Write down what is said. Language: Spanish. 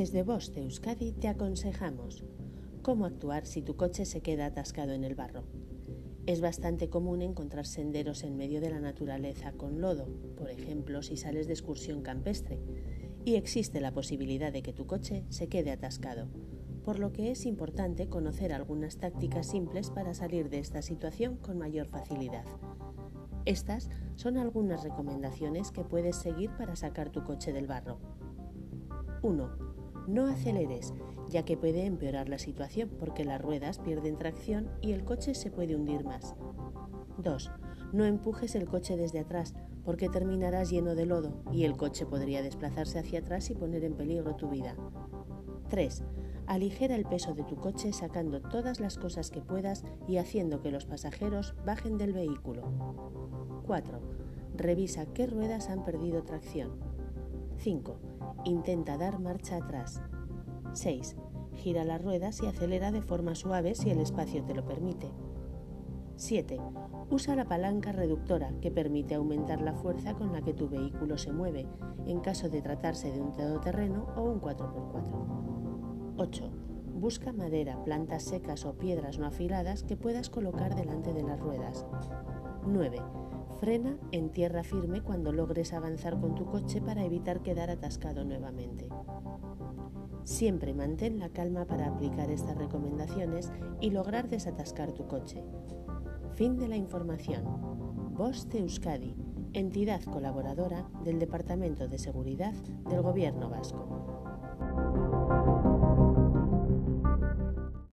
Desde Bosch de Euskadi te aconsejamos cómo actuar si tu coche se queda atascado en el barro. Es bastante común encontrar senderos en medio de la naturaleza con lodo, por ejemplo si sales de excursión campestre, y existe la posibilidad de que tu coche se quede atascado, por lo que es importante conocer algunas tácticas simples para salir de esta situación con mayor facilidad. Estas son algunas recomendaciones que puedes seguir para sacar tu coche del barro. 1 no aceleres, ya que puede empeorar la situación porque las ruedas pierden tracción y el coche se puede hundir más. 2. No empujes el coche desde atrás porque terminarás lleno de lodo y el coche podría desplazarse hacia atrás y poner en peligro tu vida. 3. Aligera el peso de tu coche sacando todas las cosas que puedas y haciendo que los pasajeros bajen del vehículo. 4. Revisa qué ruedas han perdido tracción. 5. Intenta dar marcha atrás. 6. Gira las ruedas y acelera de forma suave si el espacio te lo permite. 7. Usa la palanca reductora que permite aumentar la fuerza con la que tu vehículo se mueve en caso de tratarse de un todoterreno o un 4x4. 8. Busca madera, plantas secas o piedras no afiladas que puedas colocar delante de las ruedas. 9. Frena en tierra firme cuando logres avanzar con tu coche para evitar quedar atascado nuevamente. Siempre mantén la calma para aplicar estas recomendaciones y lograr desatascar tu coche. Fin de la información. De Euskadi, entidad colaboradora del Departamento de Seguridad del Gobierno Vasco.